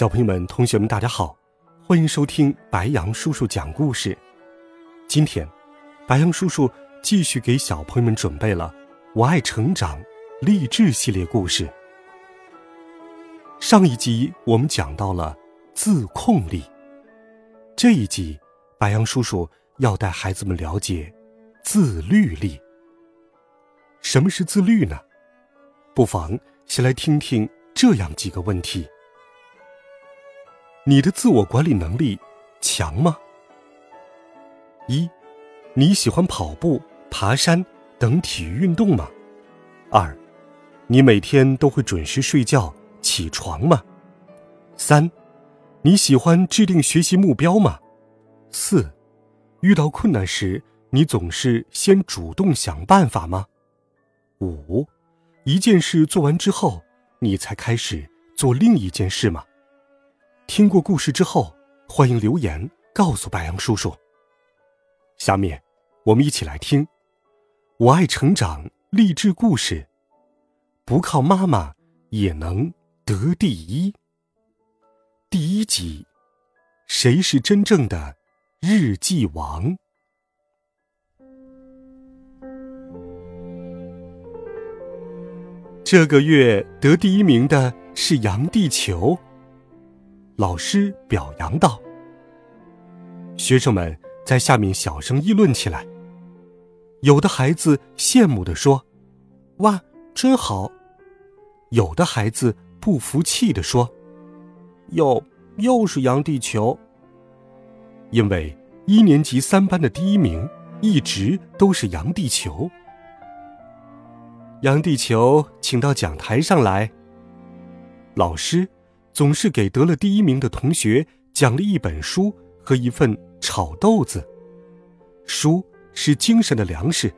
小朋友们、同学们，大家好，欢迎收听白杨叔叔讲故事。今天，白杨叔叔继续给小朋友们准备了《我爱成长》励志系列故事。上一集我们讲到了自控力，这一集白杨叔叔要带孩子们了解自律力。什么是自律呢？不妨先来听听这样几个问题。你的自我管理能力强吗？一，你喜欢跑步、爬山等体育运动吗？二，你每天都会准时睡觉、起床吗？三，你喜欢制定学习目标吗？四，遇到困难时，你总是先主动想办法吗？五，一件事做完之后，你才开始做另一件事吗？听过故事之后，欢迎留言告诉白杨叔叔。下面，我们一起来听《我爱成长》励志故事。不靠妈妈也能得第一。第一集，谁是真正的日记王？这个月得第一名的是杨地球。老师表扬道：“学生们在下面小声议论起来。有的孩子羡慕地说：‘哇，真好！’有的孩子不服气地说：‘又又是杨地球。’因为一年级三班的第一名一直都是杨地球。杨地球，请到讲台上来。老师。”总是给得了第一名的同学奖励一本书和一份炒豆子。书是精神的粮食，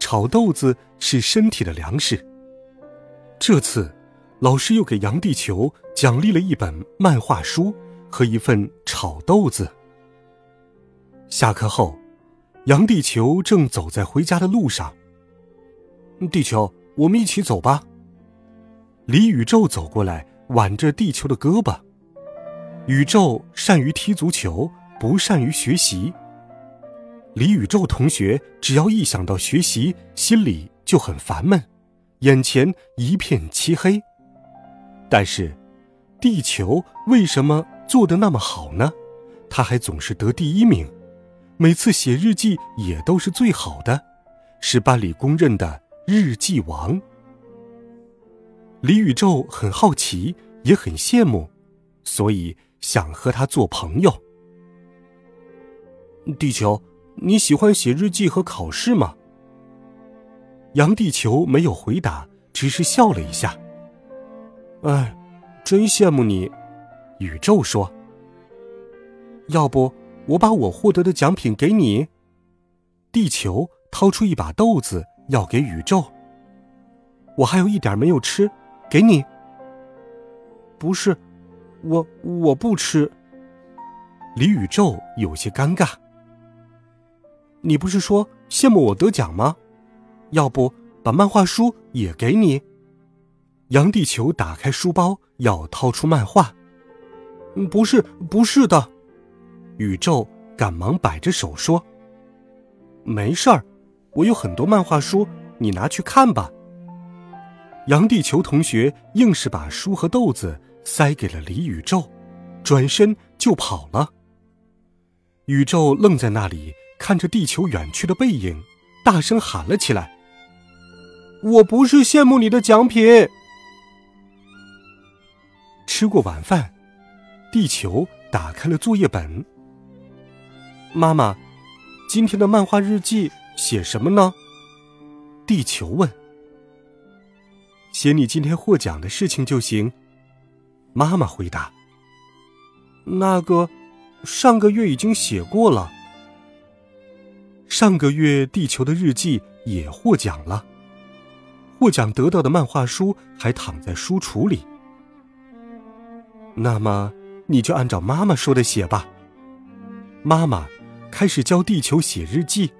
炒豆子是身体的粮食。这次，老师又给杨地球奖励了一本漫画书和一份炒豆子。下课后，杨地球正走在回家的路上。地球，我们一起走吧。李宇宙走过来。挽着地球的胳膊，宇宙善于踢足球，不善于学习。李宇宙同学只要一想到学习，心里就很烦闷，眼前一片漆黑。但是，地球为什么做得那么好呢？他还总是得第一名，每次写日记也都是最好的，是班里公认的日记王。李宇宙很好奇，也很羡慕，所以想和他做朋友。地球，你喜欢写日记和考试吗？杨地球没有回答，只是笑了一下。哎，真羡慕你，宇宙说。要不我把我获得的奖品给你？地球掏出一把豆子要给宇宙。我还有一点没有吃。给你。不是，我我不吃。李宇宙有些尴尬。你不是说羡慕我得奖吗？要不把漫画书也给你？杨地球打开书包要掏出漫画。不是，不是的。宇宙赶忙摆着手说：“没事儿，我有很多漫画书，你拿去看吧。”杨地球同学硬是把书和豆子塞给了李宇宙，转身就跑了。宇宙愣在那里，看着地球远去的背影，大声喊了起来：“我不是羡慕你的奖品。”吃过晚饭，地球打开了作业本。妈妈，今天的漫画日记写什么呢？地球问。写你今天获奖的事情就行。妈妈回答。那个，上个月已经写过了。上个月地球的日记也获奖了，获奖得到的漫画书还躺在书橱里。那么，你就按照妈妈说的写吧。妈妈开始教地球写日记。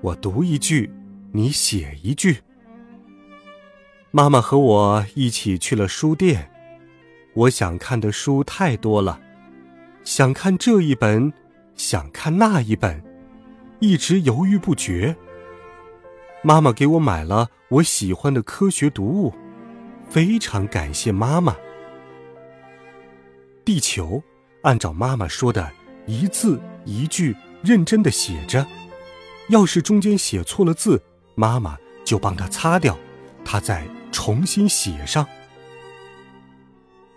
我读一句，你写一句。妈妈和我一起去了书店，我想看的书太多了，想看这一本，想看那一本，一直犹豫不决。妈妈给我买了我喜欢的科学读物，非常感谢妈妈。地球，按照妈妈说的一字一句认真的写着，要是中间写错了字，妈妈就帮他擦掉，他再。重新写上。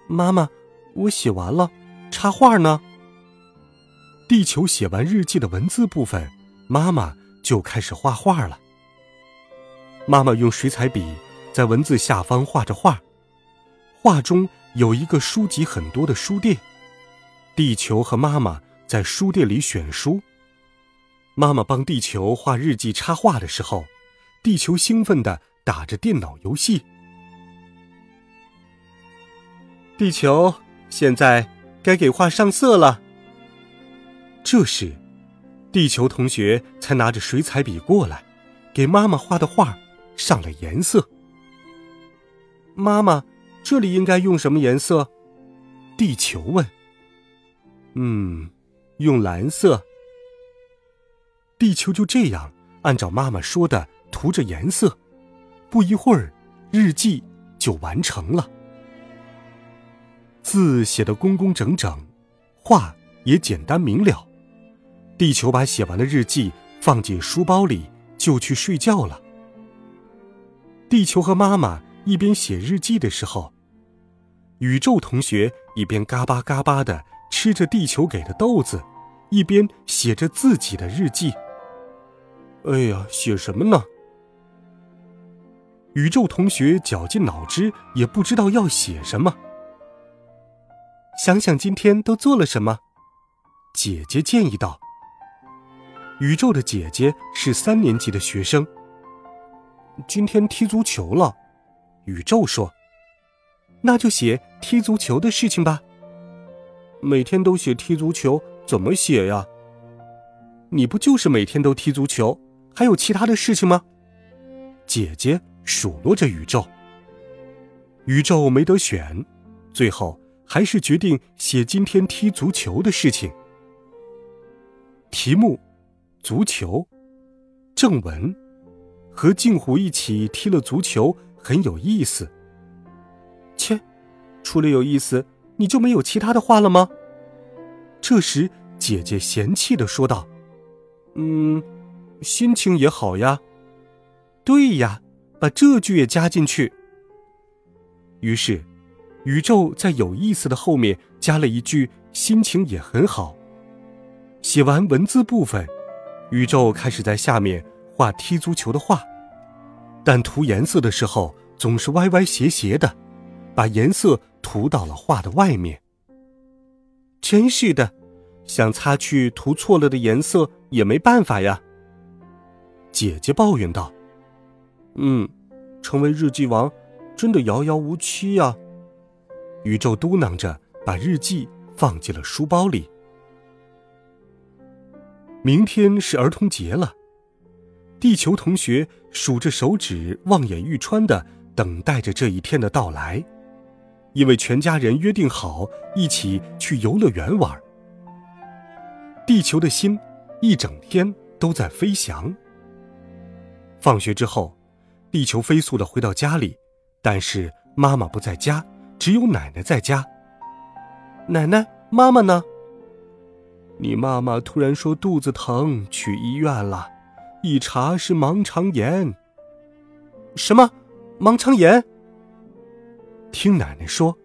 妈妈，我写完了，插画呢？地球写完日记的文字部分，妈妈就开始画画了。妈妈用水彩笔在文字下方画着画，画中有一个书籍很多的书店。地球和妈妈在书店里选书。妈妈帮地球画日记插画的时候，地球兴奋的。打着电脑游戏，地球现在该给画上色了。这时，地球同学才拿着水彩笔过来，给妈妈画的画上了颜色。妈妈，这里应该用什么颜色？地球问。嗯，用蓝色。地球就这样按照妈妈说的涂着颜色。不一会儿，日记就完成了。字写得工工整整，画也简单明了。地球把写完的日记放进书包里，就去睡觉了。地球和妈妈一边写日记的时候，宇宙同学一边嘎巴嘎巴的吃着地球给的豆子，一边写着自己的日记。哎呀，写什么呢？宇宙同学绞尽脑汁，也不知道要写什么。想想今天都做了什么，姐姐建议道。宇宙的姐姐是三年级的学生。今天踢足球了，宇宙说：“那就写踢足球的事情吧。”每天都写踢足球，怎么写呀？你不就是每天都踢足球？还有其他的事情吗？姐姐。数落着宇宙。宇宙没得选，最后还是决定写今天踢足球的事情。题目：足球。正文：和镜虎一起踢了足球，很有意思。切，除了有意思，你就没有其他的话了吗？这时，姐姐嫌弃的说道：“嗯，心情也好呀。对呀。”把这句也加进去。于是，宇宙在有意思的后面加了一句“心情也很好”。写完文字部分，宇宙开始在下面画踢足球的画，但涂颜色的时候总是歪歪斜斜的，把颜色涂到了画的外面。真是的，想擦去涂错了的颜色也没办法呀。姐姐抱怨道。嗯，成为日记王，真的遥遥无期呀。宇宙嘟囔着，把日记放进了书包里。明天是儿童节了，地球同学数着手指，望眼欲穿的等待着这一天的到来，因为全家人约定好一起去游乐园玩。地球的心一整天都在飞翔。放学之后。地球飞速的回到家里，但是妈妈不在家，只有奶奶在家。奶奶，妈妈呢？你妈妈突然说肚子疼，去医院了，一查是盲肠炎。什么？盲肠炎？听奶奶说，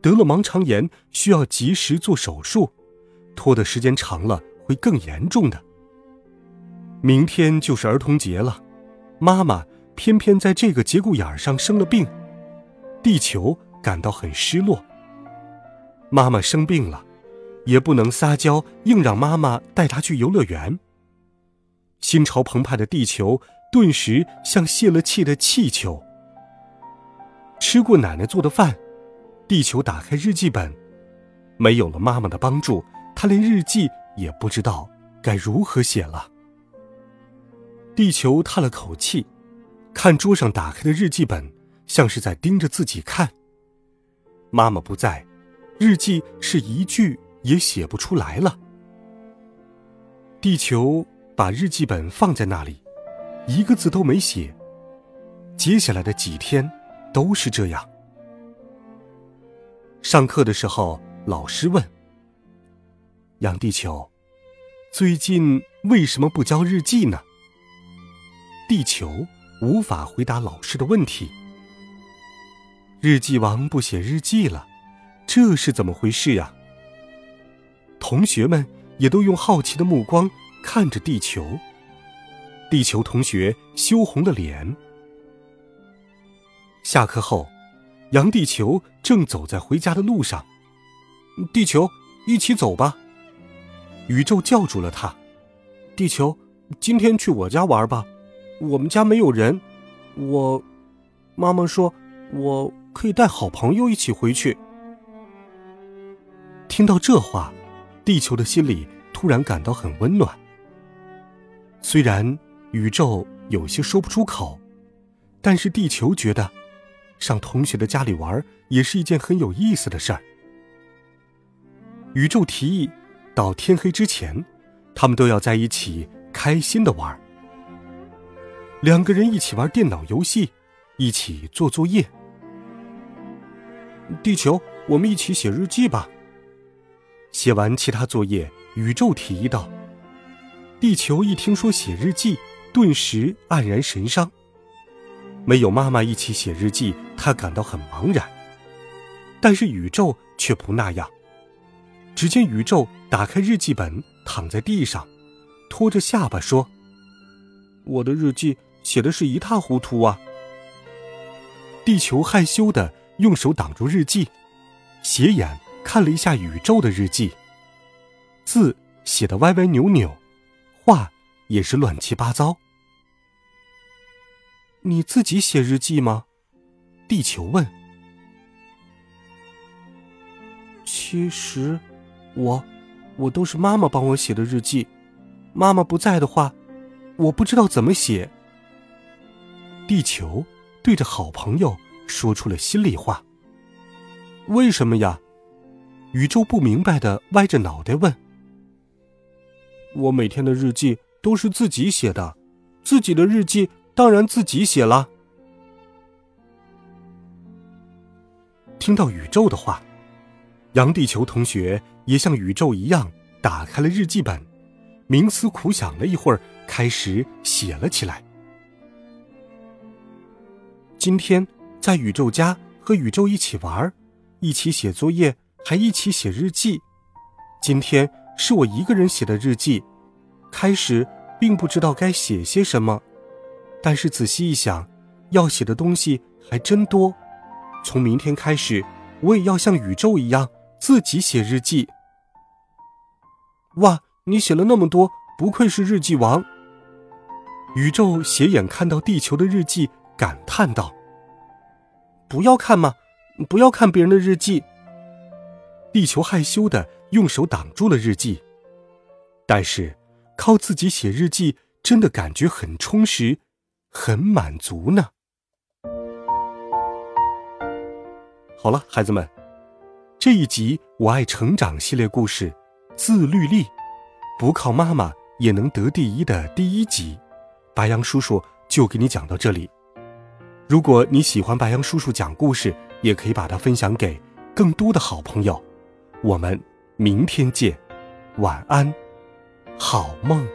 得了盲肠炎需要及时做手术，拖的时间长了会更严重的。明天就是儿童节了，妈妈。偏偏在这个节骨眼上生了病，地球感到很失落。妈妈生病了，也不能撒娇，硬让妈妈带她去游乐园。心潮澎湃的地球顿时像泄了气的气球。吃过奶奶做的饭，地球打开日记本，没有了妈妈的帮助，他连日记也不知道该如何写了。地球叹了口气，看桌上打开的日记本，像是在盯着自己看。妈妈不在。日记是一句也写不出来了。地球把日记本放在那里，一个字都没写。接下来的几天都是这样。上课的时候，老师问：“杨地球，最近为什么不交日记呢？”地球无法回答老师的问题。日记王不写日记了。这是怎么回事呀？同学们也都用好奇的目光看着地球。地球同学羞红了脸。下课后，杨地球正走在回家的路上。地球，一起走吧。宇宙叫住了他。地球，今天去我家玩吧。我们家没有人。我，妈妈说，我可以带好朋友一起回去。听到这话，地球的心里突然感到很温暖。虽然宇宙有些说不出口，但是地球觉得，上同学的家里玩也是一件很有意思的事儿。宇宙提议，到天黑之前，他们都要在一起开心的玩。两个人一起玩电脑游戏，一起做作业。地球，我们一起写日记吧。写完其他作业，宇宙提议道：“地球一听说写日记，顿时黯然神伤。没有妈妈一起写日记，他感到很茫然。但是宇宙却不那样。只见宇宙打开日记本，躺在地上，托着下巴说：‘我的日记写的是一塌糊涂啊。’地球害羞的用手挡住日记，斜眼。”看了一下宇宙的日记，字写的歪歪扭扭，话也是乱七八糟。你自己写日记吗？地球问。其实，我，我都是妈妈帮我写的日记。妈妈不在的话，我不知道怎么写。地球对着好朋友说出了心里话。为什么呀？宇宙不明白的歪着脑袋问：“我每天的日记都是自己写的，自己的日记当然自己写了。”听到宇宙的话，杨地球同学也像宇宙一样打开了日记本，冥思苦想了一会儿，开始写了起来。今天在宇宙家和宇宙一起玩，一起写作业。还一起写日记。今天是我一个人写的日记。开始并不知道该写些什么，但是仔细一想，要写的东西还真多。从明天开始，我也要像宇宙一样自己写日记。哇，你写了那么多，不愧是日记王！宇宙斜眼看到地球的日记，感叹道：“不要看嘛，不要看别人的日记。”地球害羞的用手挡住了日记，但是靠自己写日记真的感觉很充实，很满足呢。好了，孩子们，这一集《我爱成长》系列故事《自律力》，不靠妈妈也能得第一的第一集，白杨叔叔就给你讲到这里。如果你喜欢白羊叔叔讲故事，也可以把它分享给更多的好朋友。我们明天见，晚安，好梦。